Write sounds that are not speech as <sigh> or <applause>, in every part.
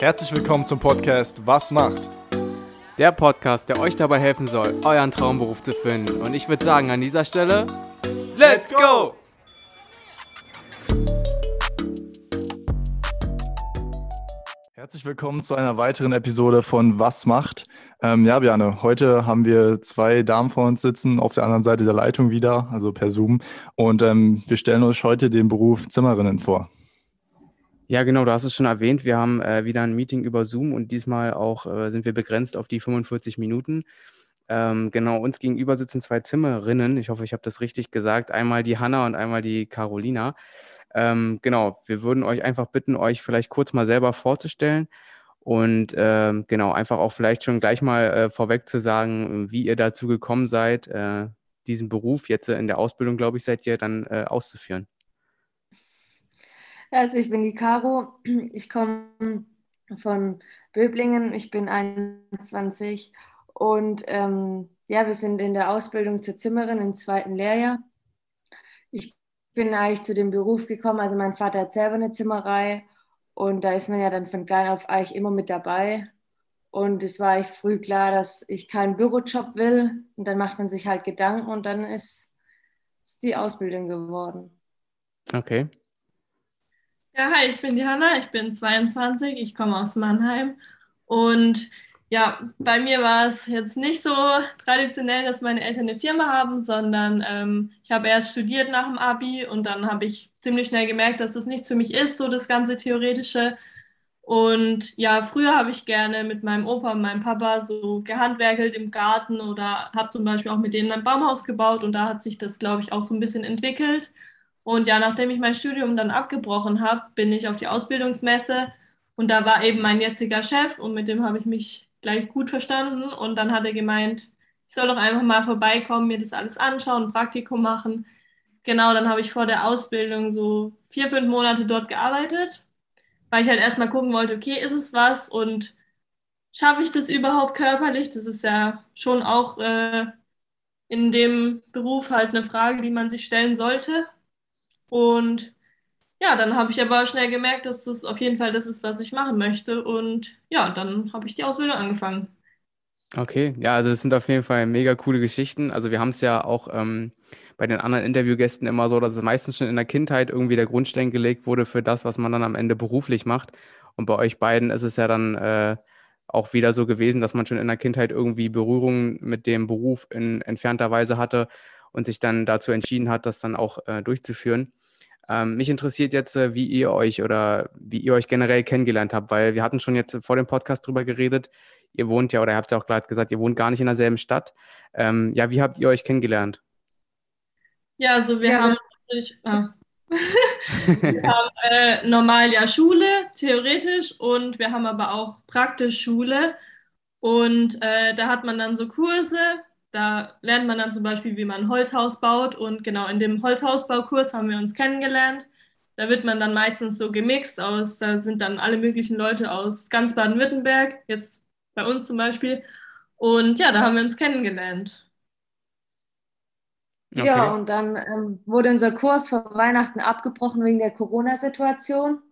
Herzlich willkommen zum Podcast Was macht? Der Podcast, der euch dabei helfen soll, euren Traumberuf zu finden. Und ich würde sagen, an dieser Stelle, Let's go! Herzlich willkommen zu einer weiteren Episode von Was macht? Ähm, ja, Bjane, heute haben wir zwei Damen vor uns sitzen, auf der anderen Seite der Leitung wieder, also per Zoom. Und ähm, wir stellen euch heute den Beruf Zimmerinnen vor. Ja, genau, du hast es schon erwähnt. Wir haben äh, wieder ein Meeting über Zoom und diesmal auch äh, sind wir begrenzt auf die 45 Minuten. Ähm, genau, uns gegenüber sitzen zwei Zimmerinnen. Ich hoffe, ich habe das richtig gesagt. Einmal die Hanna und einmal die Carolina. Ähm, genau, wir würden euch einfach bitten, euch vielleicht kurz mal selber vorzustellen und ähm, genau, einfach auch vielleicht schon gleich mal äh, vorweg zu sagen, wie ihr dazu gekommen seid, äh, diesen Beruf jetzt in der Ausbildung, glaube ich, seid ihr dann äh, auszuführen. Also ich bin die Caro, ich komme von Böblingen, ich bin 21 und ähm, ja, wir sind in der Ausbildung zur Zimmerin im zweiten Lehrjahr. Ich bin eigentlich zu dem Beruf gekommen. Also mein Vater hat selber eine Zimmerei und da ist man ja dann von klein auf eigentlich immer mit dabei. Und es war eigentlich früh klar, dass ich keinen Bürojob will. Und dann macht man sich halt Gedanken und dann ist es die Ausbildung geworden. Okay. Ja, hi, ich bin die Hanna, ich bin 22, ich komme aus Mannheim und ja, bei mir war es jetzt nicht so traditionell, dass meine Eltern eine Firma haben, sondern ähm, ich habe erst studiert nach dem Abi und dann habe ich ziemlich schnell gemerkt, dass das nichts für mich ist, so das ganze Theoretische. Und ja, früher habe ich gerne mit meinem Opa und meinem Papa so gehandwerkelt im Garten oder habe zum Beispiel auch mit denen ein Baumhaus gebaut und da hat sich das, glaube ich, auch so ein bisschen entwickelt. Und ja, nachdem ich mein Studium dann abgebrochen habe, bin ich auf die Ausbildungsmesse und da war eben mein jetziger Chef und mit dem habe ich mich gleich gut verstanden und dann hat er gemeint, ich soll doch einfach mal vorbeikommen, mir das alles anschauen, ein Praktikum machen. Genau, dann habe ich vor der Ausbildung so vier, fünf Monate dort gearbeitet, weil ich halt erstmal gucken wollte, okay, ist es was und schaffe ich das überhaupt körperlich? Das ist ja schon auch äh, in dem Beruf halt eine Frage, die man sich stellen sollte. Und ja, dann habe ich aber schnell gemerkt, dass das auf jeden Fall das ist, was ich machen möchte. Und ja, dann habe ich die Ausbildung angefangen. Okay, ja, also das sind auf jeden Fall mega coole Geschichten. Also wir haben es ja auch ähm, bei den anderen Interviewgästen immer so, dass es meistens schon in der Kindheit irgendwie der Grundstein gelegt wurde für das, was man dann am Ende beruflich macht. Und bei euch beiden ist es ja dann äh, auch wieder so gewesen, dass man schon in der Kindheit irgendwie Berührung mit dem Beruf in entfernter Weise hatte und sich dann dazu entschieden hat, das dann auch äh, durchzuführen. Ähm, mich interessiert jetzt, äh, wie ihr euch oder wie ihr euch generell kennengelernt habt, weil wir hatten schon jetzt vor dem Podcast drüber geredet. Ihr wohnt ja, oder ihr habt ja auch gerade gesagt, ihr wohnt gar nicht in derselben Stadt. Ähm, ja, wie habt ihr euch kennengelernt? Ja, also wir ja. haben natürlich, ah. <laughs> wir haben äh, normal ja Schule, theoretisch, und wir haben aber auch praktisch Schule. Und äh, da hat man dann so Kurse, da lernt man dann zum Beispiel, wie man ein Holzhaus baut. Und genau in dem Holzhausbaukurs haben wir uns kennengelernt. Da wird man dann meistens so gemixt aus, da sind dann alle möglichen Leute aus ganz Baden-Württemberg, jetzt bei uns zum Beispiel. Und ja, da haben wir uns kennengelernt. Okay. Ja, und dann ähm, wurde unser Kurs vor Weihnachten abgebrochen wegen der Corona-Situation.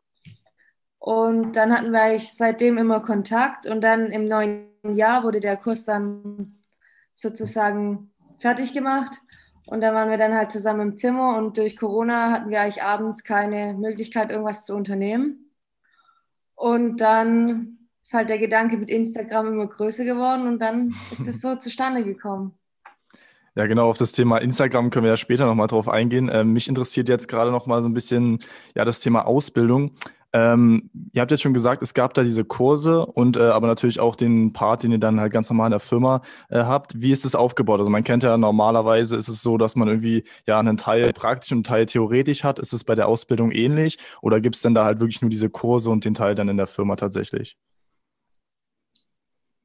Und dann hatten wir eigentlich seitdem immer Kontakt. Und dann im neuen Jahr wurde der Kurs dann sozusagen fertig gemacht. Und dann waren wir dann halt zusammen im Zimmer und durch Corona hatten wir eigentlich abends keine Möglichkeit, irgendwas zu unternehmen. Und dann ist halt der Gedanke mit Instagram immer größer geworden und dann ist es so <laughs> zustande gekommen. Ja, genau, auf das Thema Instagram können wir ja später nochmal drauf eingehen. Ähm, mich interessiert jetzt gerade nochmal so ein bisschen ja, das Thema Ausbildung. Ähm, ihr habt jetzt schon gesagt, es gab da diese Kurse und äh, aber natürlich auch den Part, den ihr dann halt ganz normal in der Firma äh, habt. Wie ist das aufgebaut? Also man kennt ja normalerweise ist es so, dass man irgendwie ja einen Teil praktisch und einen Teil theoretisch hat. Ist es bei der Ausbildung ähnlich oder gibt es denn da halt wirklich nur diese Kurse und den Teil dann in der Firma tatsächlich?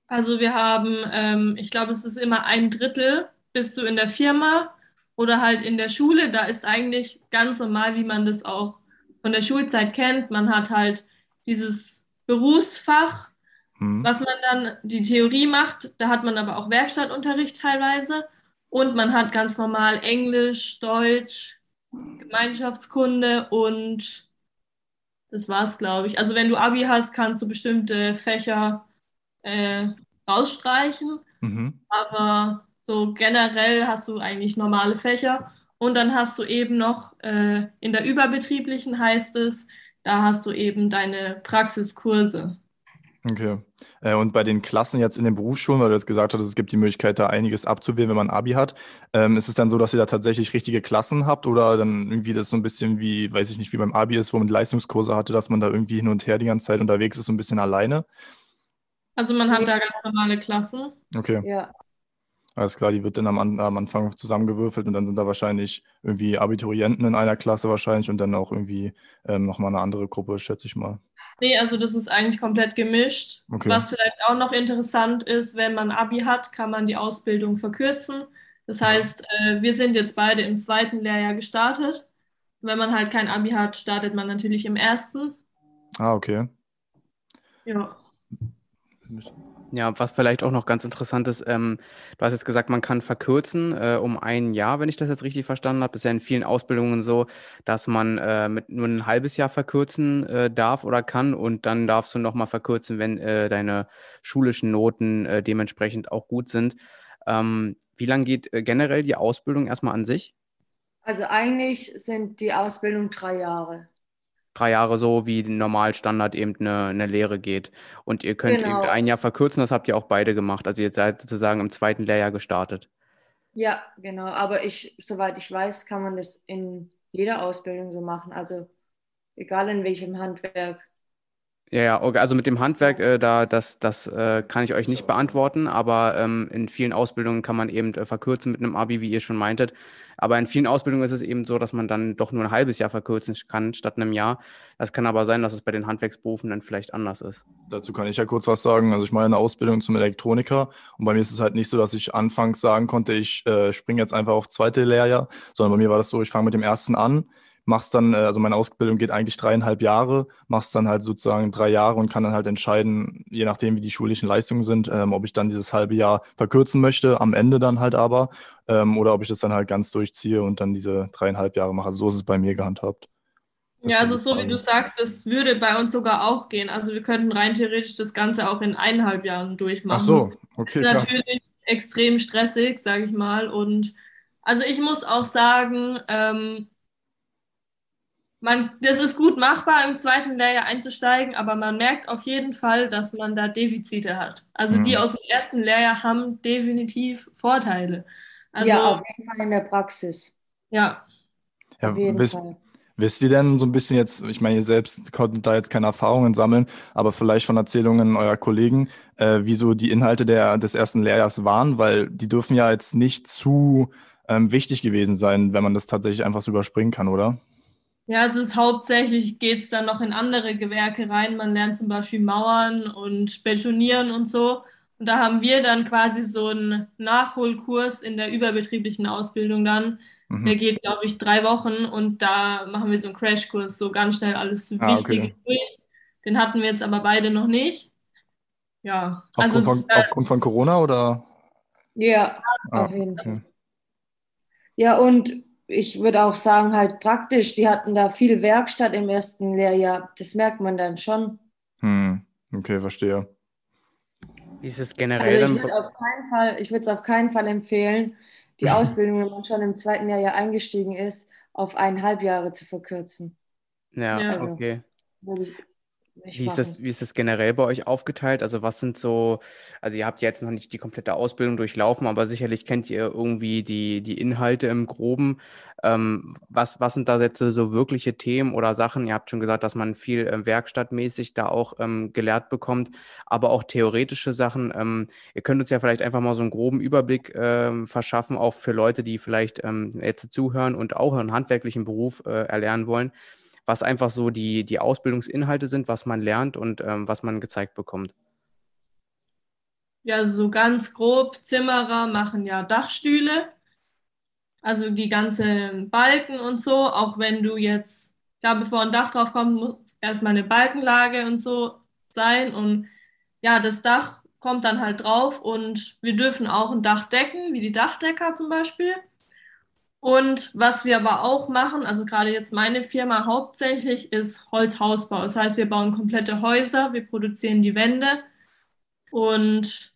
Also wir haben, ähm, ich glaube, es ist immer ein Drittel bist du in der Firma oder halt in der Schule. Da ist eigentlich ganz normal, wie man das auch von der Schulzeit kennt. Man hat halt dieses Berufsfach, hm. was man dann die Theorie macht. Da hat man aber auch Werkstattunterricht teilweise. Und man hat ganz normal Englisch, Deutsch, Gemeinschaftskunde und das war's, glaube ich. Also wenn du Abi hast, kannst du bestimmte Fächer äh, rausstreichen. Mhm. Aber so generell hast du eigentlich normale Fächer. Und dann hast du eben noch äh, in der überbetrieblichen heißt es, da hast du eben deine Praxiskurse. Okay. Äh, und bei den Klassen jetzt in den Berufsschulen, weil du jetzt gesagt hast, es gibt die Möglichkeit, da einiges abzuwählen, wenn man Abi hat, ähm, ist es dann so, dass ihr da tatsächlich richtige Klassen habt oder dann irgendwie das so ein bisschen wie, weiß ich nicht, wie beim Abi ist, wo man Leistungskurse hatte, dass man da irgendwie hin und her die ganze Zeit unterwegs ist, so ein bisschen alleine? Also man hat da ganz normale Klassen. Okay. Ja. Alles klar, die wird dann am, am, Anfang zusammengewürfelt und dann sind da wahrscheinlich irgendwie Abiturienten in einer Klasse wahrscheinlich und dann auch irgendwie ähm, nochmal eine andere Gruppe, schätze ich mal. Nee, also das ist eigentlich komplett gemischt. Okay. Was vielleicht auch noch interessant ist, wenn man Abi hat, kann man die Ausbildung verkürzen. Das heißt, äh, wir sind jetzt beide im zweiten Lehrjahr gestartet. Wenn man halt kein Abi hat, startet man natürlich im ersten. Ah, okay. Ja. Ja, was vielleicht auch noch ganz interessant ist, ähm, du hast jetzt gesagt, man kann verkürzen äh, um ein Jahr, wenn ich das jetzt richtig verstanden habe. Ist ja in vielen Ausbildungen so, dass man äh, mit nur ein halbes Jahr verkürzen äh, darf oder kann und dann darfst du nochmal verkürzen, wenn äh, deine schulischen Noten äh, dementsprechend auch gut sind. Ähm, wie lange geht äh, generell die Ausbildung erstmal an sich? Also eigentlich sind die Ausbildung drei Jahre drei Jahre so wie normal Standard eben eine, eine Lehre geht. Und ihr könnt genau. eben ein Jahr verkürzen, das habt ihr auch beide gemacht. Also ihr seid sozusagen im zweiten Lehrjahr gestartet. Ja, genau. Aber ich, soweit ich weiß, kann man das in jeder Ausbildung so machen. Also egal in welchem Handwerk. Ja, ja, okay. also mit dem Handwerk, äh, da, das, das äh, kann ich euch nicht beantworten, aber ähm, in vielen Ausbildungen kann man eben äh, verkürzen mit einem Abi, wie ihr schon meintet. Aber in vielen Ausbildungen ist es eben so, dass man dann doch nur ein halbes Jahr verkürzen kann statt einem Jahr. Das kann aber sein, dass es bei den Handwerksberufen dann vielleicht anders ist. Dazu kann ich ja kurz was sagen. Also ich mache eine Ausbildung zum Elektroniker und bei mir ist es halt nicht so, dass ich anfangs sagen konnte, ich äh, springe jetzt einfach auf zweite Lehrjahr, sondern bei mir war das so, ich fange mit dem ersten an machst dann, äh, also meine Ausbildung geht eigentlich dreieinhalb Jahre, machst dann halt sozusagen drei Jahre und kann dann halt entscheiden, je nachdem, wie die schulischen Leistungen sind, ähm, ob ich dann dieses halbe Jahr verkürzen möchte, am Ende dann halt aber, ähm, oder ob ich das dann halt ganz durchziehe und dann diese dreieinhalb Jahre mache. Also so ist es bei mir gehandhabt. Das ja, also so wie du sagst, das würde bei uns sogar auch gehen. Also wir könnten rein theoretisch das Ganze auch in eineinhalb Jahren durchmachen. Ach so, okay. Das ist krass. natürlich extrem stressig, sage ich mal. Und also ich muss auch sagen, ähm, man, das ist gut machbar, im zweiten Lehrjahr einzusteigen, aber man merkt auf jeden Fall, dass man da Defizite hat. Also mhm. die aus dem ersten Lehrjahr haben definitiv Vorteile. Also, ja, auf jeden Fall in der Praxis. Ja. ja auf jeden wisst, Fall. Wisst ihr denn so ein bisschen jetzt, ich meine, ihr selbst konntet da jetzt keine Erfahrungen sammeln, aber vielleicht von Erzählungen eurer Kollegen, äh, wie so die Inhalte der, des ersten Lehrjahrs waren, weil die dürfen ja jetzt nicht zu ähm, wichtig gewesen sein, wenn man das tatsächlich einfach so überspringen kann, oder? Ja, es ist hauptsächlich, geht es dann noch in andere Gewerke rein. Man lernt zum Beispiel Mauern und Betonieren und so. Und da haben wir dann quasi so einen Nachholkurs in der überbetrieblichen Ausbildung dann. Mhm. Der geht, glaube ich, drei Wochen und da machen wir so einen Crashkurs, so ganz schnell alles ah, Wichtige okay. durch. Den hatten wir jetzt aber beide noch nicht. Ja. Aufgrund, also, von, äh, aufgrund von Corona oder? Ja, ah, auf jeden Fall. Okay. Ja, und ich würde auch sagen, halt praktisch, die hatten da viel Werkstatt im ersten Lehrjahr. Das merkt man dann schon. Hm, okay, verstehe. Wie ist es generell? Also ich würde auf keinen Fall, ich würde es auf keinen Fall empfehlen, die Ausbildung, wenn man schon im zweiten Jahr eingestiegen ist, auf eineinhalb Jahre zu verkürzen. Ja, also, okay. Würde ich, wie ist, das, wie ist das generell bei euch aufgeteilt? Also was sind so, also ihr habt jetzt noch nicht die komplette Ausbildung durchlaufen, aber sicherlich kennt ihr irgendwie die, die Inhalte im Groben. Ähm, was, was sind da jetzt so wirkliche Themen oder Sachen? Ihr habt schon gesagt, dass man viel äh, werkstattmäßig da auch ähm, gelehrt bekommt, aber auch theoretische Sachen. Ähm, ihr könnt uns ja vielleicht einfach mal so einen groben Überblick ähm, verschaffen, auch für Leute, die vielleicht ähm, jetzt zuhören und auch einen handwerklichen Beruf äh, erlernen wollen was einfach so die, die Ausbildungsinhalte sind, was man lernt und ähm, was man gezeigt bekommt. Ja, so ganz grob, Zimmerer machen ja Dachstühle, also die ganzen Balken und so, auch wenn du jetzt, ja, bevor ein Dach drauf kommt, muss erstmal eine Balkenlage und so sein und ja, das Dach kommt dann halt drauf und wir dürfen auch ein Dach decken, wie die Dachdecker zum Beispiel. Und was wir aber auch machen, also gerade jetzt meine Firma hauptsächlich, ist Holzhausbau. Das heißt, wir bauen komplette Häuser, wir produzieren die Wände und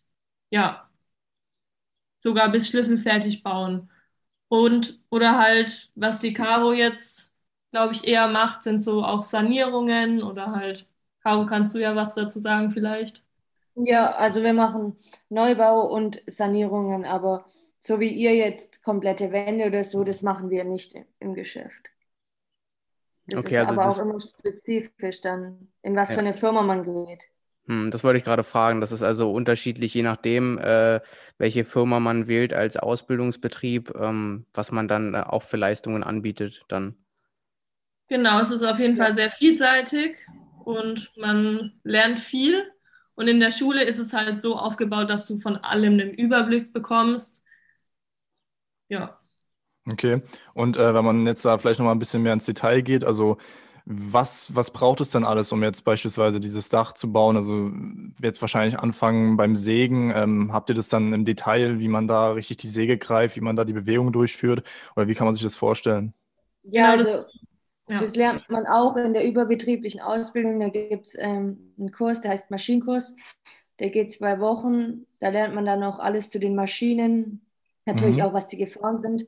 ja, sogar bis schlüsselfertig bauen. Und oder halt, was die Caro jetzt, glaube ich, eher macht, sind so auch Sanierungen oder halt, Caro, kannst du ja was dazu sagen vielleicht? Ja, also wir machen Neubau und Sanierungen, aber so wie ihr jetzt komplette Wände oder so, das machen wir nicht im Geschäft. Das okay, ist also aber auch immer spezifisch dann, in was ja. für eine Firma man geht. Hm, das wollte ich gerade fragen. Das ist also unterschiedlich, je nachdem, äh, welche Firma man wählt als Ausbildungsbetrieb, ähm, was man dann äh, auch für Leistungen anbietet dann. Genau, es ist auf jeden Fall sehr vielseitig und man lernt viel. Und in der Schule ist es halt so aufgebaut, dass du von allem einen Überblick bekommst. Ja. Okay. Und äh, wenn man jetzt da vielleicht noch mal ein bisschen mehr ins Detail geht, also was, was braucht es denn alles, um jetzt beispielsweise dieses Dach zu bauen? Also jetzt wahrscheinlich anfangen beim Sägen. Ähm, habt ihr das dann im Detail, wie man da richtig die Säge greift, wie man da die Bewegung durchführt? Oder wie kann man sich das vorstellen? Ja, genau, also ja. das lernt man auch in der überbetrieblichen Ausbildung. Da gibt es ähm, einen Kurs, der heißt Maschinenkurs. Der geht zwei Wochen. Da lernt man dann auch alles zu den Maschinen. Natürlich mhm. auch, was die Gefahren sind.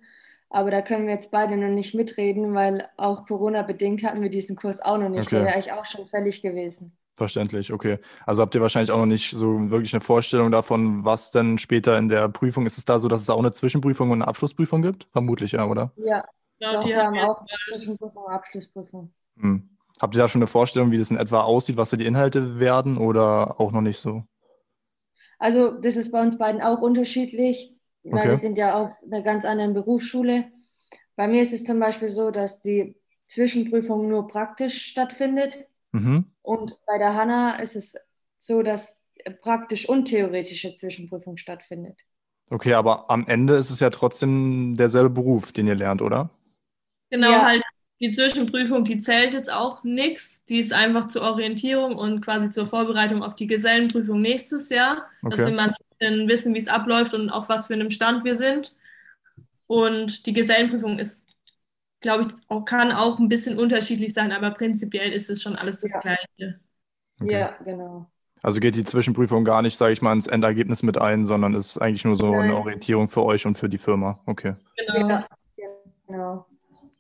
Aber da können wir jetzt beide noch nicht mitreden, weil auch Corona-bedingt hatten wir diesen Kurs auch noch nicht. Okay. Der wäre eigentlich auch schon fällig gewesen. Verständlich, okay. Also habt ihr wahrscheinlich auch noch nicht so wirklich eine Vorstellung davon, was denn später in der Prüfung ist. Es da so, dass es auch eine Zwischenprüfung und eine Abschlussprüfung gibt? Vermutlich, ja, oder? Ja, ja doch, wir haben auch Zwischenprüfung und Abschlussprüfung. Hm. Habt ihr da schon eine Vorstellung, wie das in etwa aussieht, was da die Inhalte werden oder auch noch nicht so? Also das ist bei uns beiden auch unterschiedlich weil okay. wir sind ja auf einer ganz anderen Berufsschule. Bei mir ist es zum Beispiel so, dass die Zwischenprüfung nur praktisch stattfindet. Mhm. Und bei der Hanna ist es so, dass praktisch und theoretische Zwischenprüfung stattfindet. Okay, aber am Ende ist es ja trotzdem derselbe Beruf, den ihr lernt, oder? Genau, ja. halt die Zwischenprüfung, die zählt jetzt auch nichts. Die ist einfach zur Orientierung und quasi zur Vorbereitung auf die Gesellenprüfung nächstes Jahr, okay. dass wir mal bisschen wissen, wie es abläuft und auf was für einem Stand wir sind. Und die Gesellenprüfung ist, glaube ich, auch, kann auch ein bisschen unterschiedlich sein, aber prinzipiell ist es schon alles das ja. Gleiche. Okay. Ja, genau. Also geht die Zwischenprüfung gar nicht, sage ich mal, ins Endergebnis mit ein, sondern ist eigentlich nur so Nein. eine Orientierung für euch und für die Firma. Okay. Genau. Ja, genau.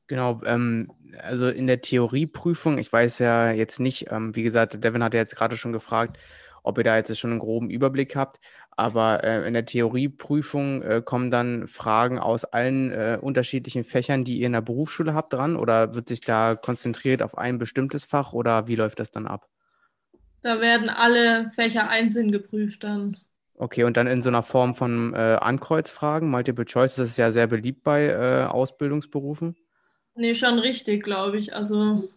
Genau, ähm, also in der Theorieprüfung, ich weiß ja jetzt nicht, ähm, wie gesagt, Devin hat ja jetzt gerade schon gefragt, ob ihr da jetzt schon einen groben Überblick habt. Aber äh, in der Theorieprüfung äh, kommen dann Fragen aus allen äh, unterschiedlichen Fächern, die ihr in der Berufsschule habt, dran? Oder wird sich da konzentriert auf ein bestimmtes Fach oder wie läuft das dann ab? Da werden alle Fächer einzeln geprüft dann. Okay, und dann in so einer Form von äh, Ankreuzfragen, Multiple Choice, das ist ja sehr beliebt bei äh, Ausbildungsberufen. Nee, schon richtig, glaube ich. Also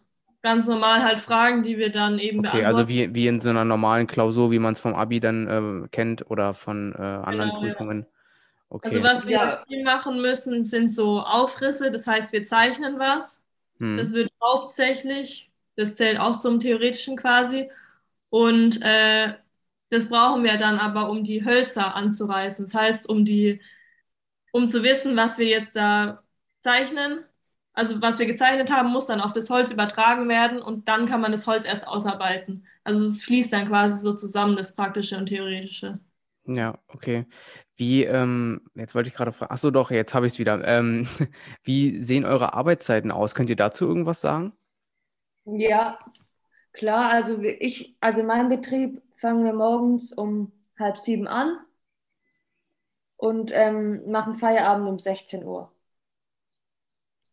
ganz normal halt Fragen, die wir dann eben okay, also beantworten. also wie, wie in so einer normalen Klausur, wie man es vom Abi dann äh, kennt oder von äh, anderen genau, Prüfungen. Ja. Okay. Also was wir ja. viel machen müssen, sind so Aufrisse, das heißt, wir zeichnen was. Hm. Das wird hauptsächlich, das zählt auch zum Theoretischen quasi. Und äh, das brauchen wir dann aber, um die Hölzer anzureißen. Das heißt, um die, um zu wissen, was wir jetzt da zeichnen, also was wir gezeichnet haben, muss dann auf das Holz übertragen werden und dann kann man das Holz erst ausarbeiten. Also es fließt dann quasi so zusammen, das Praktische und Theoretische. Ja, okay. Wie, ähm, jetzt wollte ich gerade fragen, achso doch, jetzt habe ich es wieder. Ähm, <laughs> wie sehen eure Arbeitszeiten aus? Könnt ihr dazu irgendwas sagen? Ja, klar, also ich, also in meinem Betrieb fangen wir morgens um halb sieben an und ähm, machen Feierabend um 16 Uhr.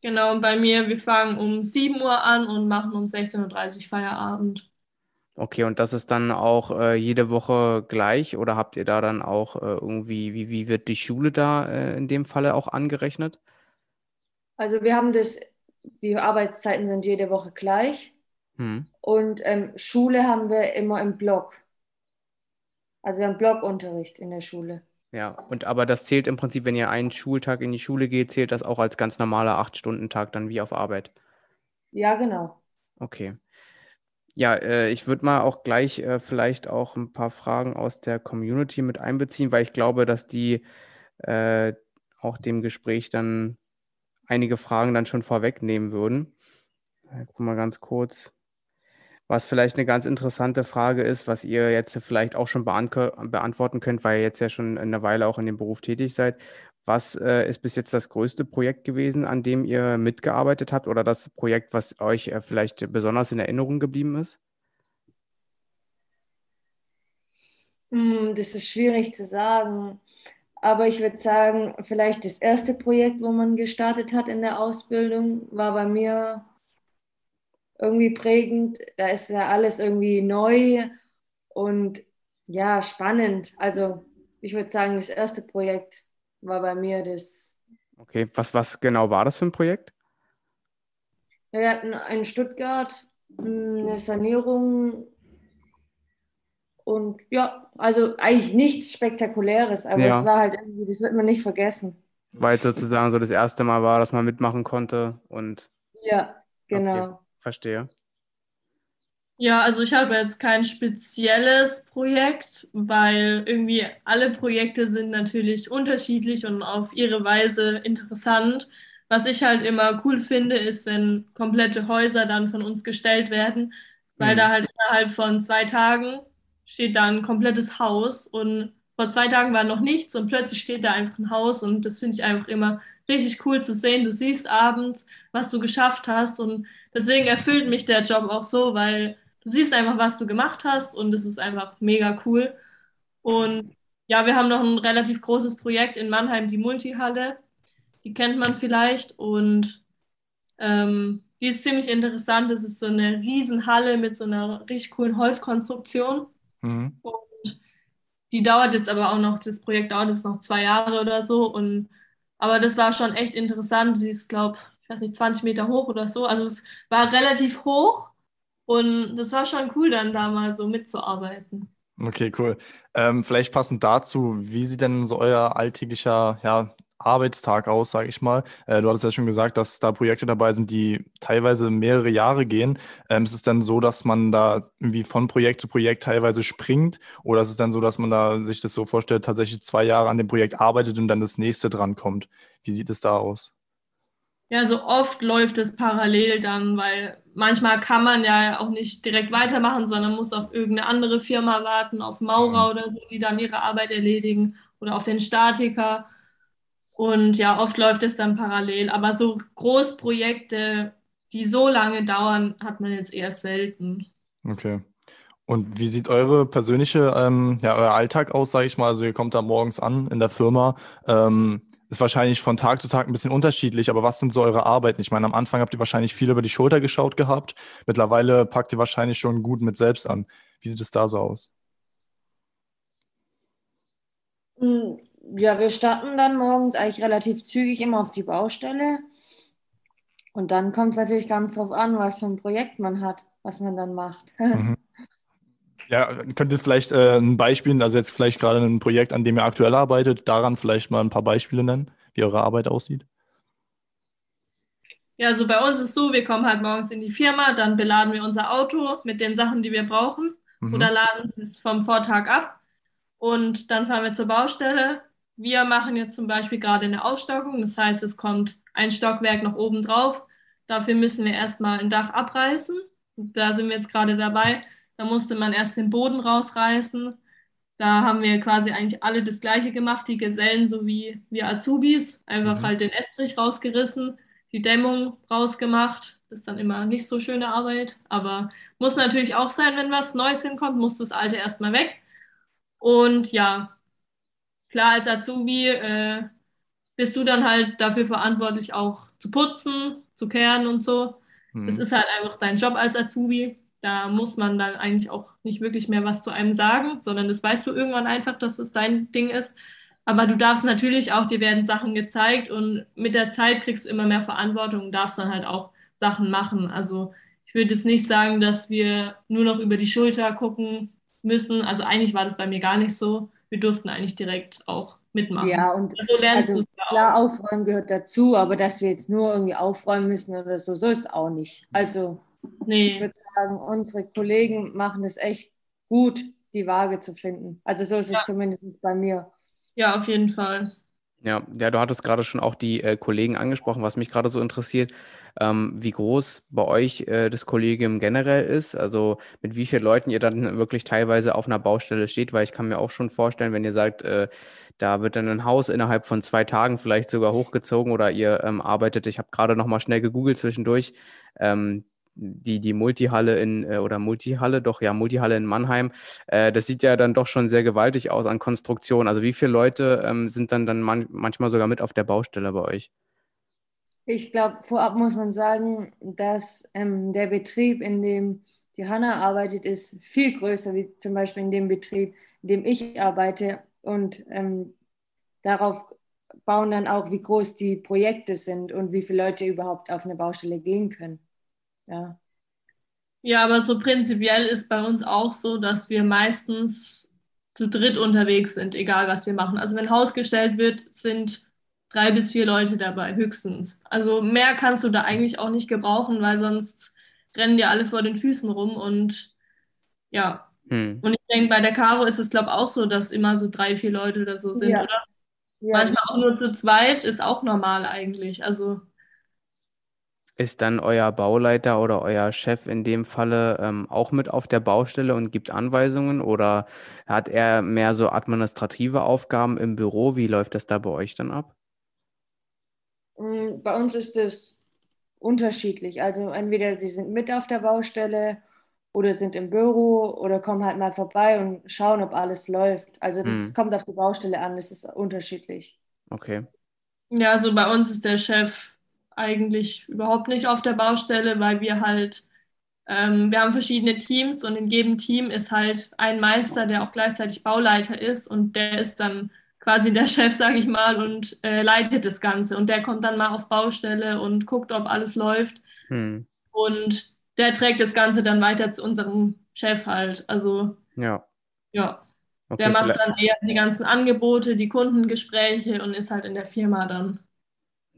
Genau, und bei mir, wir fangen um 7 Uhr an und machen um 16.30 Uhr Feierabend. Okay, und das ist dann auch äh, jede Woche gleich oder habt ihr da dann auch äh, irgendwie, wie, wie wird die Schule da äh, in dem Falle auch angerechnet? Also wir haben das, die Arbeitszeiten sind jede Woche gleich hm. und ähm, Schule haben wir immer im Block. Also wir haben Blockunterricht in der Schule. Ja, und aber das zählt im Prinzip, wenn ihr einen Schultag in die Schule geht, zählt das auch als ganz normaler Acht-Stunden-Tag dann wie auf Arbeit. Ja, genau. Okay. Ja, äh, ich würde mal auch gleich äh, vielleicht auch ein paar Fragen aus der Community mit einbeziehen, weil ich glaube, dass die äh, auch dem Gespräch dann einige Fragen dann schon vorwegnehmen würden. Guck mal ganz kurz. Was vielleicht eine ganz interessante Frage ist, was ihr jetzt vielleicht auch schon beantworten könnt, weil ihr jetzt ja schon eine Weile auch in dem Beruf tätig seid. Was äh, ist bis jetzt das größte Projekt gewesen, an dem ihr mitgearbeitet habt oder das Projekt, was euch äh, vielleicht besonders in Erinnerung geblieben ist? Hm, das ist schwierig zu sagen. Aber ich würde sagen, vielleicht das erste Projekt, wo man gestartet hat in der Ausbildung, war bei mir irgendwie prägend. Da ist ja alles irgendwie neu und ja, spannend. Also ich würde sagen, das erste Projekt war bei mir das. Okay, was, was genau war das für ein Projekt? Wir hatten in Stuttgart eine Sanierung und ja, also eigentlich nichts Spektakuläres, aber ja. es war halt irgendwie, das wird man nicht vergessen. Weil es sozusagen so das erste Mal war, dass man mitmachen konnte und. Ja, genau. Okay, verstehe. Ja, also ich habe jetzt kein spezielles Projekt, weil irgendwie alle Projekte sind natürlich unterschiedlich und auf ihre Weise interessant. Was ich halt immer cool finde, ist, wenn komplette Häuser dann von uns gestellt werden, weil mhm. da halt innerhalb von zwei Tagen steht da ein komplettes Haus und vor zwei Tagen war noch nichts und plötzlich steht da einfach ein Haus und das finde ich einfach immer richtig cool zu sehen. Du siehst abends, was du geschafft hast und deswegen erfüllt mich der Job auch so, weil du siehst einfach, was du gemacht hast und es ist einfach mega cool. Und ja, wir haben noch ein relativ großes Projekt in Mannheim, die Multihalle. Die kennt man vielleicht und ähm, die ist ziemlich interessant. Es ist so eine Riesenhalle mit so einer richtig coolen Holzkonstruktion. Mhm. Und die dauert jetzt aber auch noch, das Projekt dauert jetzt noch zwei Jahre oder so. Und, aber das war schon echt interessant. Sie ist, glaube ich, weiß nicht, 20 Meter hoch oder so. Also es war relativ hoch und das war schon cool, dann da mal so mitzuarbeiten. Okay, cool. Ähm, vielleicht passend dazu, wie sieht denn so euer alltäglicher ja, Arbeitstag aus, sage ich mal? Äh, du hattest ja schon gesagt, dass da Projekte dabei sind, die teilweise mehrere Jahre gehen. Ähm, ist es dann so, dass man da irgendwie von Projekt zu Projekt teilweise springt? Oder ist es dann so, dass man da sich das so vorstellt, tatsächlich zwei Jahre an dem Projekt arbeitet und dann das nächste drankommt? Wie sieht es da aus? Ja, so oft läuft es parallel dann, weil manchmal kann man ja auch nicht direkt weitermachen, sondern muss auf irgendeine andere Firma warten, auf Maurer mhm. oder so, die dann ihre Arbeit erledigen oder auf den Statiker. Und ja, oft läuft es dann parallel. Aber so Großprojekte, die so lange dauern, hat man jetzt eher selten. Okay. Und wie sieht eure persönliche, ähm, ja, euer Alltag aus, sage ich mal? Also ihr kommt da morgens an in der Firma. Ähm, ist wahrscheinlich von Tag zu Tag ein bisschen unterschiedlich, aber was sind so eure Arbeiten? Ich meine, am Anfang habt ihr wahrscheinlich viel über die Schulter geschaut gehabt. Mittlerweile packt ihr wahrscheinlich schon gut mit selbst an. Wie sieht es da so aus? Hm, ja, wir starten dann morgens eigentlich relativ zügig immer auf die Baustelle. Und dann kommt es natürlich ganz drauf an, was für ein Projekt man hat, was man dann macht. Mhm. <laughs> Ja, könnt ihr vielleicht äh, ein Beispiel, also jetzt vielleicht gerade ein Projekt, an dem ihr aktuell arbeitet, daran vielleicht mal ein paar Beispiele nennen, wie eure Arbeit aussieht? Ja, also bei uns ist so, wir kommen halt morgens in die Firma, dann beladen wir unser Auto mit den Sachen, die wir brauchen mhm. oder laden es vom Vortag ab und dann fahren wir zur Baustelle. Wir machen jetzt zum Beispiel gerade eine Ausstockung, das heißt, es kommt ein Stockwerk noch oben drauf. Dafür müssen wir erstmal ein Dach abreißen. Da sind wir jetzt gerade dabei. Da musste man erst den Boden rausreißen. Da haben wir quasi eigentlich alle das Gleiche gemacht, die Gesellen sowie wir Azubis. Einfach mhm. halt den Estrich rausgerissen, die Dämmung rausgemacht. Das ist dann immer nicht so schöne Arbeit, aber muss natürlich auch sein, wenn was Neues hinkommt, muss das Alte erstmal weg. Und ja, klar, als Azubi äh, bist du dann halt dafür verantwortlich, auch zu putzen, zu kehren und so. Mhm. Das ist halt einfach dein Job als Azubi da muss man dann eigentlich auch nicht wirklich mehr was zu einem sagen, sondern das weißt du irgendwann einfach, dass es dein Ding ist. Aber du darfst natürlich auch, dir werden Sachen gezeigt und mit der Zeit kriegst du immer mehr Verantwortung und darfst dann halt auch Sachen machen. Also ich würde jetzt nicht sagen, dass wir nur noch über die Schulter gucken müssen. Also eigentlich war das bei mir gar nicht so. Wir durften eigentlich direkt auch mitmachen. Ja, und so also klar, aufräumen gehört dazu, aber dass wir jetzt nur irgendwie aufräumen müssen oder so, so ist es auch nicht. Also nee. ich würde sagen, unsere Kollegen machen es echt gut, die Waage zu finden. Also so ist ja. es zumindest bei mir. Ja, auf jeden Fall. Ja, ja, du hattest gerade schon auch die äh, Kollegen angesprochen, was mich gerade so interessiert, ähm, wie groß bei euch äh, das Kollegium generell ist, also mit wie vielen Leuten ihr dann wirklich teilweise auf einer Baustelle steht, weil ich kann mir auch schon vorstellen, wenn ihr sagt, äh, da wird dann ein Haus innerhalb von zwei Tagen vielleicht sogar hochgezogen oder ihr ähm, arbeitet, ich habe gerade noch mal schnell gegoogelt zwischendurch, ähm, die, die Multihalle in, äh, oder Multihalle, doch ja, Multihalle in Mannheim, äh, das sieht ja dann doch schon sehr gewaltig aus an Konstruktion. Also wie viele Leute ähm, sind dann, dann man manchmal sogar mit auf der Baustelle bei euch? Ich glaube, vorab muss man sagen, dass ähm, der Betrieb, in dem die Hanna arbeitet, ist viel größer, wie zum Beispiel in dem Betrieb, in dem ich arbeite. Und ähm, darauf bauen dann auch, wie groß die Projekte sind und wie viele Leute überhaupt auf eine Baustelle gehen können ja. Ja, aber so prinzipiell ist bei uns auch so, dass wir meistens zu dritt unterwegs sind, egal was wir machen. Also wenn Haus gestellt wird, sind drei bis vier Leute dabei, höchstens. Also mehr kannst du da eigentlich auch nicht gebrauchen, weil sonst rennen dir alle vor den Füßen rum und ja. Hm. Und ich denke, bei der Caro ist es, glaube ich, auch so, dass immer so drei, vier Leute oder so sind, ja. oder? Ja, Manchmal auch nur zu zweit, ist auch normal eigentlich. Also ist dann euer Bauleiter oder euer Chef in dem Falle ähm, auch mit auf der Baustelle und gibt Anweisungen oder hat er mehr so administrative Aufgaben im Büro? Wie läuft das da bei euch dann ab? Mm, bei uns ist es unterschiedlich. Also entweder sie sind mit auf der Baustelle oder sind im Büro oder kommen halt mal vorbei und schauen, ob alles läuft. Also das hm. kommt auf die Baustelle an, das ist unterschiedlich. Okay. Ja, also bei uns ist der Chef eigentlich überhaupt nicht auf der Baustelle, weil wir halt, ähm, wir haben verschiedene Teams und in jedem Team ist halt ein Meister, der auch gleichzeitig Bauleiter ist und der ist dann quasi der <laughs> Chef, sage ich mal, und äh, leitet das Ganze. Und der kommt dann mal auf Baustelle und guckt, ob alles läuft. Hm. Und der trägt das Ganze dann weiter zu unserem Chef halt. Also ja. Ja. Okay, der macht dann eher die ganzen Angebote, die Kundengespräche und ist halt in der Firma dann.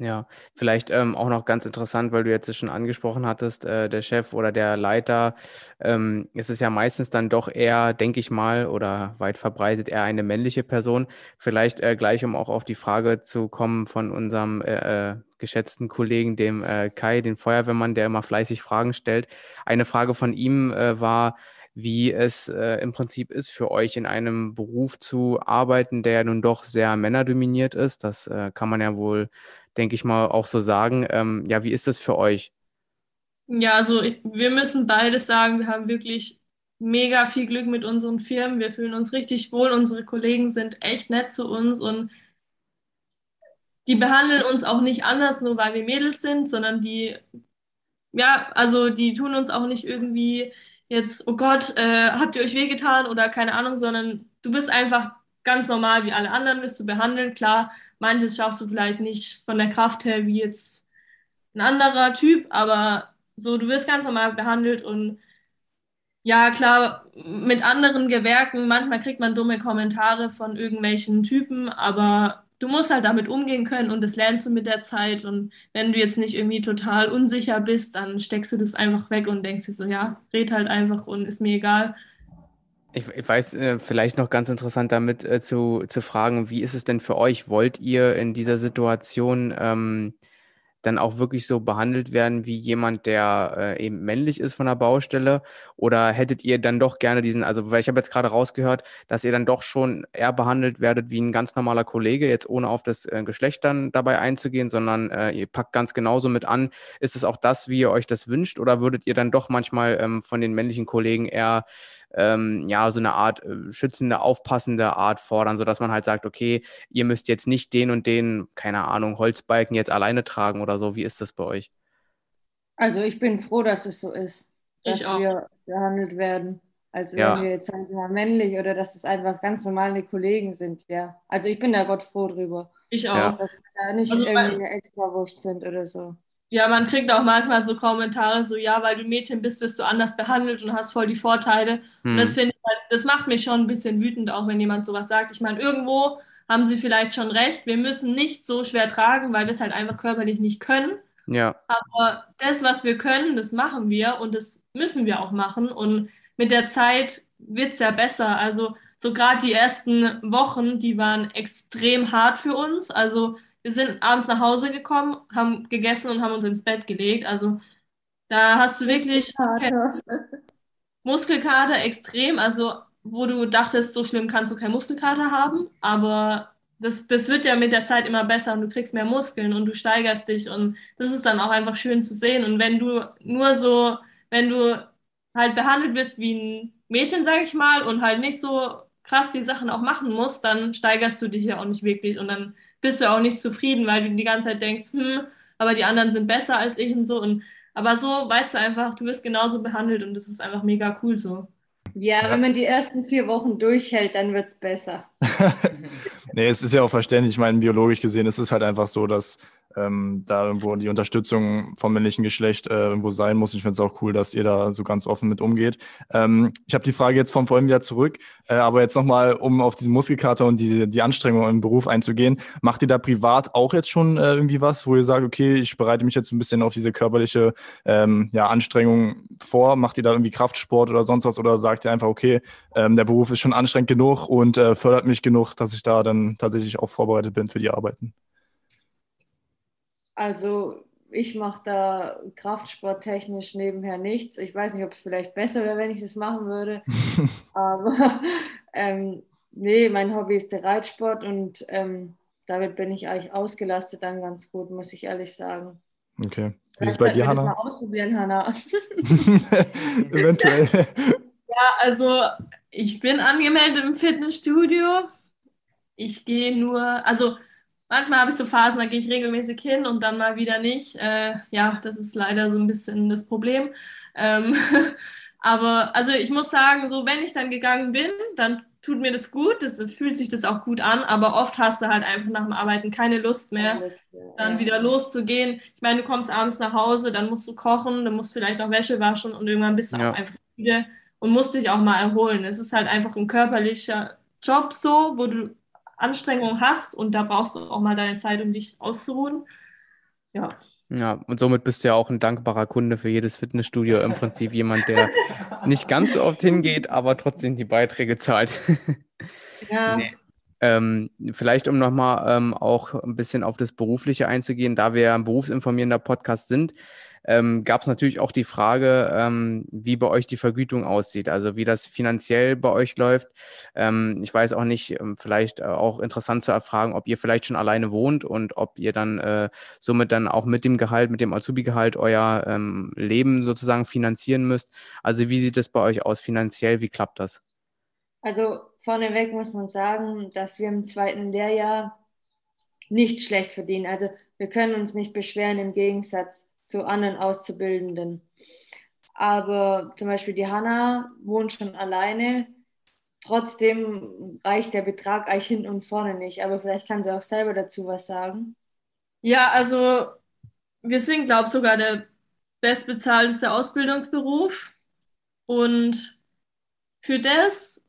Ja, vielleicht ähm, auch noch ganz interessant, weil du jetzt schon angesprochen hattest, äh, der Chef oder der Leiter, ähm, ist es ja meistens dann doch eher, denke ich mal, oder weit verbreitet eher eine männliche Person. Vielleicht äh, gleich, um auch auf die Frage zu kommen von unserem äh, äh geschätzten Kollegen, dem äh, Kai, den Feuerwehrmann, der immer fleißig Fragen stellt. Eine Frage von ihm äh, war, wie es äh, im Prinzip ist für euch in einem Beruf zu arbeiten, der nun doch sehr männerdominiert ist. Das äh, kann man ja wohl denke ich mal, auch so sagen. Ähm, ja, wie ist das für euch? Ja, also wir müssen beides sagen. Wir haben wirklich mega viel Glück mit unseren Firmen. Wir fühlen uns richtig wohl. Unsere Kollegen sind echt nett zu uns und die behandeln uns auch nicht anders, nur weil wir Mädels sind, sondern die, ja, also die tun uns auch nicht irgendwie jetzt, oh Gott, äh, habt ihr euch wehgetan oder keine Ahnung, sondern du bist einfach ganz normal wie alle anderen wirst du behandelt. Klar, manches schaffst du vielleicht nicht von der Kraft her wie jetzt ein anderer Typ, aber so, du wirst ganz normal behandelt und ja, klar, mit anderen Gewerken, manchmal kriegt man dumme Kommentare von irgendwelchen Typen, aber du musst halt damit umgehen können und das lernst du mit der Zeit. Und wenn du jetzt nicht irgendwie total unsicher bist, dann steckst du das einfach weg und denkst dir so, ja, red halt einfach und ist mir egal. Ich, ich weiß, äh, vielleicht noch ganz interessant damit äh, zu, zu fragen, wie ist es denn für euch? Wollt ihr in dieser Situation ähm, dann auch wirklich so behandelt werden wie jemand, der äh, eben männlich ist von der Baustelle? Oder hättet ihr dann doch gerne diesen, also weil ich habe jetzt gerade rausgehört, dass ihr dann doch schon eher behandelt werdet wie ein ganz normaler Kollege, jetzt ohne auf das äh, Geschlecht dann dabei einzugehen, sondern äh, ihr packt ganz genauso mit an. Ist es auch das, wie ihr euch das wünscht? Oder würdet ihr dann doch manchmal ähm, von den männlichen Kollegen eher ähm, ja, so eine Art äh, schützende, aufpassende Art fordern, sodass man halt sagt, okay, ihr müsst jetzt nicht den und den, keine Ahnung, Holzbalken jetzt alleine tragen oder so. Wie ist das bei euch? Also ich bin froh, dass es so ist, dass wir behandelt werden, als wären ja. wir jetzt sagen mal männlich oder dass es einfach ganz normale Kollegen sind, ja. Also ich bin da Gott froh drüber. Ich auch. Dass wir da nicht also irgendwie eine Extrawurst sind oder so. Ja, man kriegt auch manchmal so Kommentare, so ja, weil du Mädchen bist, wirst du anders behandelt und hast voll die Vorteile. Hm. Und das finde ich halt, das macht mich schon ein bisschen wütend, auch wenn jemand sowas sagt. Ich meine, irgendwo haben sie vielleicht schon recht. Wir müssen nicht so schwer tragen, weil wir es halt einfach körperlich nicht können. Ja. Aber das, was wir können, das machen wir und das müssen wir auch machen. Und mit der Zeit wird es ja besser. Also so gerade die ersten Wochen, die waren extrem hart für uns. Also wir sind abends nach Hause gekommen, haben gegessen und haben uns ins Bett gelegt. Also da hast du wirklich Muskelkater, Muskelkater extrem. Also wo du dachtest, so schlimm kannst du keinen Muskelkater haben, aber das, das wird ja mit der Zeit immer besser und du kriegst mehr Muskeln und du steigerst dich und das ist dann auch einfach schön zu sehen. Und wenn du nur so, wenn du halt behandelt wirst wie ein Mädchen, sag ich mal, und halt nicht so krass die Sachen auch machen musst, dann steigerst du dich ja auch nicht wirklich und dann bist du auch nicht zufrieden, weil du die ganze Zeit denkst, hm, aber die anderen sind besser als ich und so. Und aber so weißt du einfach, du wirst genauso behandelt und das ist einfach mega cool so. Ja, wenn man die ersten vier Wochen durchhält, dann wird es besser. <laughs> nee, es ist ja auch verständlich. Ich meine, biologisch gesehen ist es halt einfach so, dass ähm, da irgendwo die Unterstützung vom männlichen Geschlecht äh, irgendwo sein muss. Ich finde es auch cool, dass ihr da so ganz offen mit umgeht. Ähm, ich habe die Frage jetzt von vorhin wieder zurück, äh, aber jetzt nochmal, um auf diesen Muskelkater und die, die Anstrengung im Beruf einzugehen. Macht ihr da privat auch jetzt schon äh, irgendwie was, wo ihr sagt, okay, ich bereite mich jetzt ein bisschen auf diese körperliche ähm, ja, Anstrengung vor? Macht ihr da irgendwie Kraftsport oder sonst was oder sagt ihr einfach, okay, ähm, der Beruf ist schon anstrengend genug und äh, fördert mich genug, dass ich da dann tatsächlich auch vorbereitet bin für die Arbeiten? Also ich mache da kraftsporttechnisch nebenher nichts. Ich weiß nicht, ob es vielleicht besser wäre, wenn ich das machen würde. <laughs> Aber ähm, nee, mein Hobby ist der Reitsport und ähm, damit bin ich eigentlich ausgelastet dann ganz gut, muss ich ehrlich sagen. Okay. Wie ist es bei dir, Hanna? Das mal ausprobieren, Hanna. <laughs> <laughs> Eventuell. Ja, also ich bin angemeldet im Fitnessstudio. Ich gehe nur, also manchmal habe ich so Phasen, da gehe ich regelmäßig hin und dann mal wieder nicht. Äh, ja, das ist leider so ein bisschen das Problem. Ähm, <laughs> aber also ich muss sagen, so wenn ich dann gegangen bin, dann tut mir das gut, das fühlt sich das auch gut an, aber oft hast du halt einfach nach dem Arbeiten keine Lust mehr, dann wieder loszugehen. Ich meine, du kommst abends nach Hause, dann musst du kochen, dann musst du vielleicht noch Wäsche waschen und irgendwann bist du ja. auch einfach müde und musst dich auch mal erholen. Es ist halt einfach ein körperlicher Job so, wo du Anstrengung hast und da brauchst du auch mal deine Zeit, um dich auszuruhen. Ja. Ja, und somit bist du ja auch ein dankbarer Kunde für jedes Fitnessstudio. Im Prinzip jemand, der nicht ganz so oft hingeht, aber trotzdem die Beiträge zahlt. Ja. Nee. Ähm, vielleicht, um nochmal ähm, auch ein bisschen auf das Berufliche einzugehen, da wir ein berufsinformierender Podcast sind, ähm, gab es natürlich auch die Frage, ähm, wie bei euch die Vergütung aussieht, also wie das finanziell bei euch läuft. Ähm, ich weiß auch nicht, ähm, vielleicht äh, auch interessant zu erfragen, ob ihr vielleicht schon alleine wohnt und ob ihr dann äh, somit dann auch mit dem Gehalt, mit dem Azubi-Gehalt euer ähm, Leben sozusagen finanzieren müsst. Also wie sieht es bei euch aus finanziell? Wie klappt das? Also vorneweg muss man sagen, dass wir im zweiten Lehrjahr nicht schlecht verdienen. Also wir können uns nicht beschweren im Gegensatz zu anderen Auszubildenden. Aber zum Beispiel die Hanna wohnt schon alleine. Trotzdem reicht der Betrag eigentlich hinten und vorne nicht. Aber vielleicht kann sie auch selber dazu was sagen. Ja, also wir sind, glaube ich, sogar der bestbezahlteste Ausbildungsberuf. Und für das,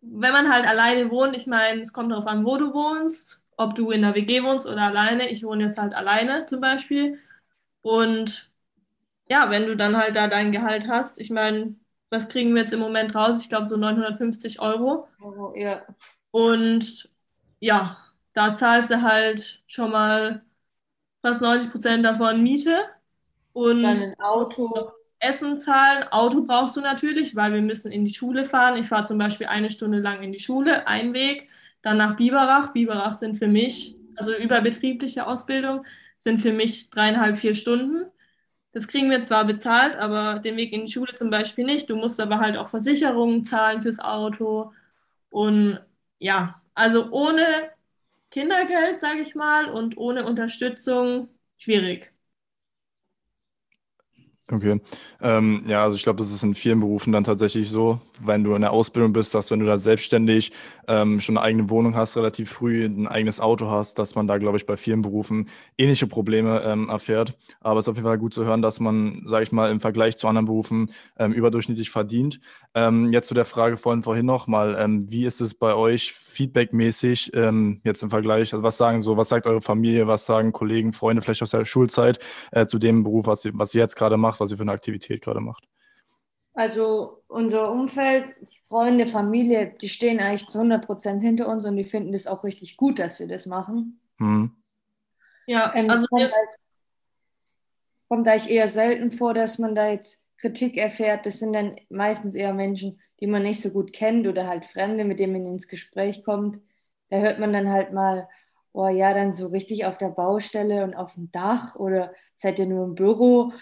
wenn man halt alleine wohnt, ich meine, es kommt darauf an, wo du wohnst, ob du in der WG wohnst oder alleine. Ich wohne jetzt halt alleine zum Beispiel. Und ja, wenn du dann halt da dein Gehalt hast, ich meine, was kriegen wir jetzt im Moment raus? Ich glaube so 950 Euro. Oh, ja. Und ja, da zahlst du halt schon mal fast 90 Prozent davon Miete. Und dann ein Auto. Essen zahlen. Auto brauchst du natürlich, weil wir müssen in die Schule fahren. Ich fahre zum Beispiel eine Stunde lang in die Schule, ein Weg, dann nach Biberach. Biberach sind für mich, also überbetriebliche Ausbildung, sind für mich dreieinhalb, vier Stunden. Das kriegen wir zwar bezahlt, aber den Weg in die Schule zum Beispiel nicht. Du musst aber halt auch Versicherungen zahlen fürs Auto. Und ja, also ohne Kindergeld, sage ich mal, und ohne Unterstützung schwierig. Okay. Ähm, ja, also ich glaube, das ist in vielen Berufen dann tatsächlich so, wenn du in der Ausbildung bist, dass wenn du da selbstständig ähm, schon eine eigene Wohnung hast, relativ früh ein eigenes Auto hast, dass man da, glaube ich, bei vielen Berufen ähnliche Probleme ähm, erfährt. Aber es ist auf jeden Fall gut zu hören, dass man, sage ich mal, im Vergleich zu anderen Berufen ähm, überdurchschnittlich verdient. Ähm, jetzt zu der Frage vorhin vorhin nochmal, ähm, wie ist es bei euch feedbackmäßig ähm, jetzt im Vergleich? Also was sagen so, was sagt eure Familie, was sagen Kollegen, Freunde vielleicht aus der Schulzeit äh, zu dem Beruf, was ihr, was ihr jetzt gerade macht, was ihr für eine Aktivität gerade macht? Also unser Umfeld, Freunde, Familie, die stehen eigentlich zu 100 Prozent hinter uns und die finden es auch richtig gut, dass wir das machen. Mhm. Ja, ähm, also kommt, halt, kommt eigentlich eher selten vor, dass man da jetzt Kritik erfährt. Das sind dann meistens eher Menschen, die man nicht so gut kennt oder halt Fremde, mit denen man ins Gespräch kommt. Da hört man dann halt mal, oh ja, dann so richtig auf der Baustelle und auf dem Dach oder seid ihr nur im Büro?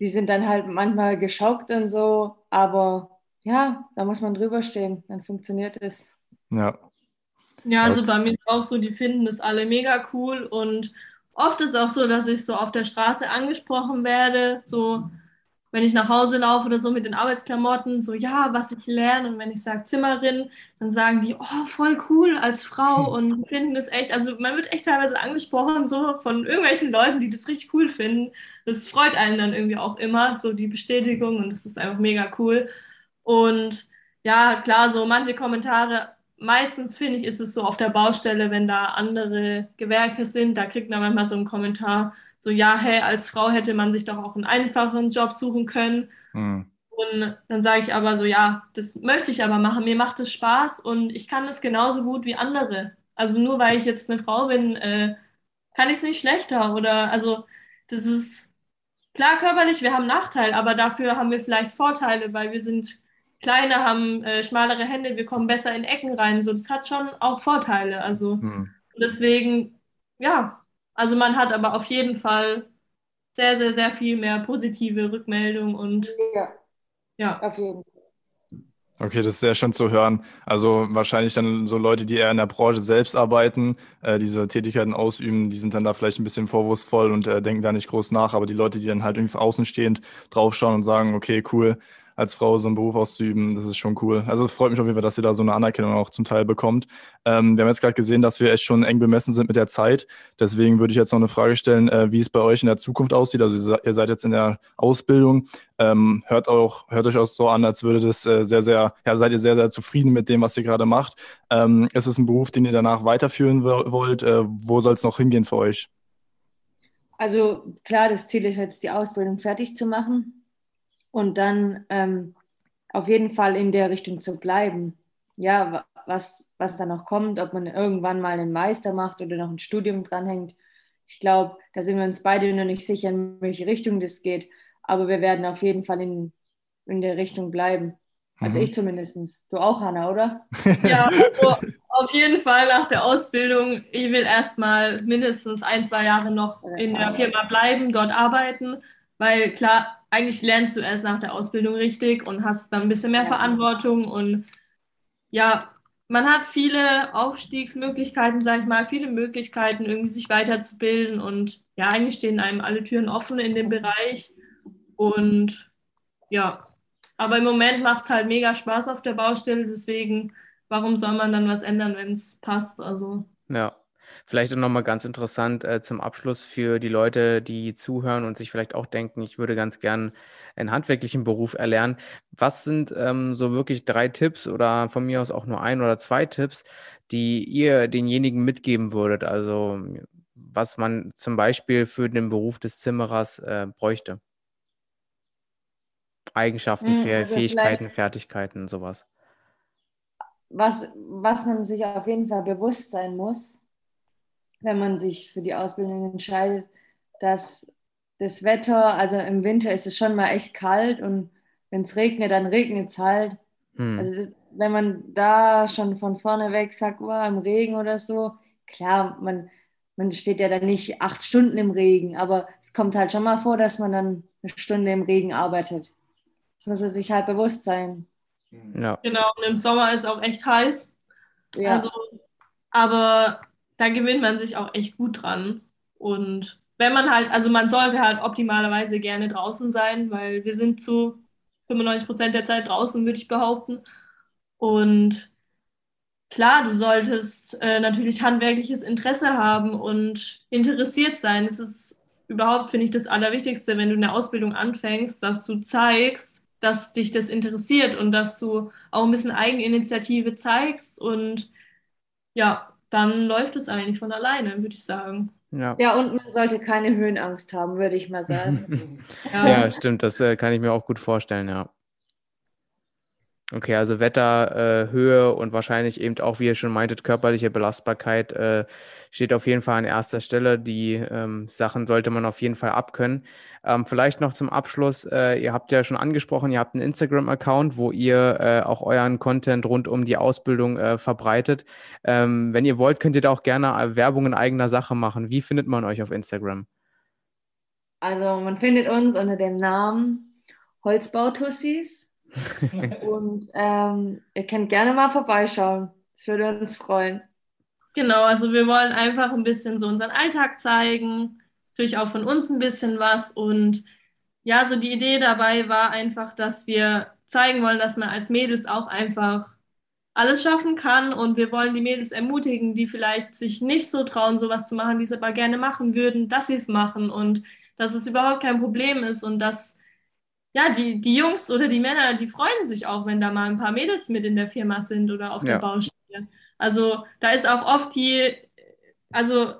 Die sind dann halt manchmal geschockt und so, aber ja, da muss man drüber stehen, dann funktioniert es. Ja. Ja, also bei mir auch so, die finden das alle mega cool und oft ist auch so, dass ich so auf der Straße angesprochen werde, so wenn ich nach Hause laufe oder so mit den Arbeitsklamotten, so ja, was ich lerne. Und wenn ich sage Zimmerin, dann sagen die, oh, voll cool als Frau und finden das echt, also man wird echt teilweise angesprochen, so von irgendwelchen Leuten, die das richtig cool finden. Das freut einen dann irgendwie auch immer, so die Bestätigung und das ist einfach mega cool. Und ja, klar, so manche Kommentare meistens finde ich, ist es so auf der Baustelle, wenn da andere Gewerke sind, da kriegt man manchmal so einen Kommentar, so, ja, hey, als Frau hätte man sich doch auch einen einfachen Job suchen können. Mhm. Und dann sage ich aber so, ja, das möchte ich aber machen. Mir macht es Spaß und ich kann es genauso gut wie andere. Also nur weil ich jetzt eine Frau bin, äh, kann ich es nicht schlechter. Oder also das ist klar körperlich, wir haben Nachteil, aber dafür haben wir vielleicht Vorteile, weil wir sind kleiner, haben äh, schmalere Hände, wir kommen besser in Ecken rein. So, das hat schon auch Vorteile. Also mhm. deswegen, ja, also man hat aber auf jeden Fall sehr, sehr, sehr viel mehr positive Rückmeldung und ja, ja. auf jeden Fall. Okay, das ist sehr schön zu hören. Also wahrscheinlich dann so Leute, die eher in der Branche selbst arbeiten, äh, diese Tätigkeiten ausüben, die sind dann da vielleicht ein bisschen vorwurfsvoll und äh, denken da nicht groß nach. Aber die Leute, die dann halt irgendwie außenstehend draufschauen und sagen, okay, cool, als Frau so einen Beruf auszuüben. Das ist schon cool. Also es freut mich auf jeden Fall, dass ihr da so eine Anerkennung auch zum Teil bekommt. Ähm, wir haben jetzt gerade gesehen, dass wir echt schon eng bemessen sind mit der Zeit. Deswegen würde ich jetzt noch eine Frage stellen, äh, wie es bei euch in der Zukunft aussieht. Also ihr seid jetzt in der Ausbildung. Ähm, hört auch, hört euch auch so an, als würde das äh, sehr, sehr, ja, seid ihr sehr, sehr zufrieden mit dem, was ihr gerade macht. Ähm, ist es ein Beruf, den ihr danach weiterführen wollt? Äh, wo soll es noch hingehen für euch? Also klar, das Ziel ist jetzt, die Ausbildung fertig zu machen und dann ähm, auf jeden Fall in der Richtung zu bleiben. Ja, was, was da noch kommt, ob man irgendwann mal einen Meister macht oder noch ein Studium dranhängt. Ich glaube, da sind wir uns beide noch nicht sicher, in welche Richtung das geht. Aber wir werden auf jeden Fall in, in der Richtung bleiben. Also mhm. ich zumindest. Du auch, Hanna, oder? <laughs> Ja, also auf jeden Fall nach der Ausbildung. Ich will erstmal mindestens ein, zwei Jahre noch in der Firma bleiben, dort arbeiten. Weil klar, eigentlich lernst du erst nach der Ausbildung richtig und hast dann ein bisschen mehr ja. Verantwortung und ja, man hat viele Aufstiegsmöglichkeiten, sag ich mal, viele Möglichkeiten, irgendwie sich weiterzubilden und ja, eigentlich stehen einem alle Türen offen in dem Bereich und ja, aber im Moment macht es halt mega Spaß auf der Baustelle, deswegen, warum soll man dann was ändern, wenn es passt? Also. Ja. Vielleicht auch nochmal ganz interessant äh, zum Abschluss für die Leute, die zuhören und sich vielleicht auch denken, ich würde ganz gern einen handwerklichen Beruf erlernen. Was sind ähm, so wirklich drei Tipps oder von mir aus auch nur ein oder zwei Tipps, die ihr denjenigen mitgeben würdet? Also was man zum Beispiel für den Beruf des Zimmerers äh, bräuchte? Eigenschaften, hm, also Fähigkeiten, Fertigkeiten, sowas. Was, was man sich auf jeden Fall bewusst sein muss, wenn man sich für die Ausbildung entscheidet, dass das Wetter, also im Winter ist es schon mal echt kalt und wenn es regnet, dann regnet es halt. Hm. Also das, wenn man da schon von vorne weg sagt, oh, im Regen oder so, klar, man, man steht ja dann nicht acht Stunden im Regen, aber es kommt halt schon mal vor, dass man dann eine Stunde im Regen arbeitet. Das muss man sich halt bewusst sein. Ja. Genau, und im Sommer ist auch echt heiß. Ja. Also, aber da gewinnt man sich auch echt gut dran. Und wenn man halt, also man sollte halt optimalerweise gerne draußen sein, weil wir sind zu 95 Prozent der Zeit draußen, würde ich behaupten. Und klar, du solltest äh, natürlich handwerkliches Interesse haben und interessiert sein. Es ist überhaupt, finde ich, das Allerwichtigste, wenn du eine Ausbildung anfängst, dass du zeigst, dass dich das interessiert und dass du auch ein bisschen Eigeninitiative zeigst und ja, dann läuft es eigentlich von alleine, würde ich sagen. Ja. ja, und man sollte keine Höhenangst haben, würde ich mal sagen. <laughs> ja. ja. stimmt, das äh, kann ich mir auch gut vorstellen, ja. Okay, also Wetter, äh, Höhe und wahrscheinlich eben auch, wie ihr schon meintet, körperliche Belastbarkeit äh, steht auf jeden Fall an erster Stelle. Die ähm, Sachen sollte man auf jeden Fall abkönnen. Ähm, vielleicht noch zum Abschluss, äh, ihr habt ja schon angesprochen, ihr habt einen Instagram-Account, wo ihr äh, auch euren Content rund um die Ausbildung äh, verbreitet. Ähm, wenn ihr wollt, könnt ihr da auch gerne äh, Werbung in eigener Sache machen. Wie findet man euch auf Instagram? Also man findet uns unter dem Namen Holzbautussis. <laughs> und ähm, ihr könnt gerne mal vorbeischauen. Das würde uns freuen. Genau, also wir wollen einfach ein bisschen so unseren Alltag zeigen, natürlich auch von uns ein bisschen was. Und ja, so die Idee dabei war einfach, dass wir zeigen wollen, dass man als Mädels auch einfach alles schaffen kann. Und wir wollen die Mädels ermutigen, die vielleicht sich nicht so trauen, sowas zu machen, die es aber gerne machen würden, dass sie es machen und dass es überhaupt kein Problem ist und dass ja, die, die Jungs oder die Männer, die freuen sich auch, wenn da mal ein paar Mädels mit in der Firma sind oder auf ja. der Baustelle. Also da ist auch oft die, also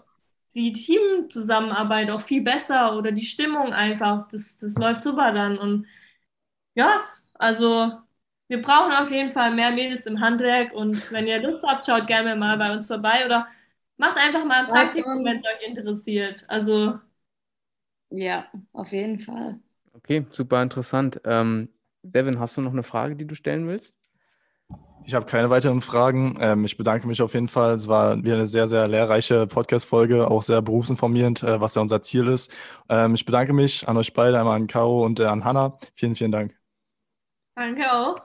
die Teamzusammenarbeit auch viel besser oder die Stimmung einfach, das, das läuft super dann. Und ja, also wir brauchen auf jeden Fall mehr Mädels im Handwerk und wenn ihr Lust habt, schaut gerne mal bei uns vorbei oder macht einfach mal ein Praktikum, wenn es euch interessiert. Also ja, auf jeden Fall. Okay, super interessant. Ähm, Devin, hast du noch eine Frage, die du stellen willst? Ich habe keine weiteren Fragen. Ähm, ich bedanke mich auf jeden Fall. Es war wieder eine sehr, sehr lehrreiche Podcast-Folge, auch sehr berufsinformierend, äh, was ja unser Ziel ist. Ähm, ich bedanke mich an euch beide, einmal an Caro und äh, an Hanna. Vielen, vielen Dank. Danke auch.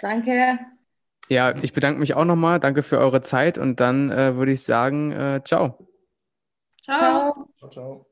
Danke. Ja, ich bedanke mich auch nochmal. Danke für eure Zeit und dann äh, würde ich sagen, äh, ciao. Ciao. Ciao, ciao.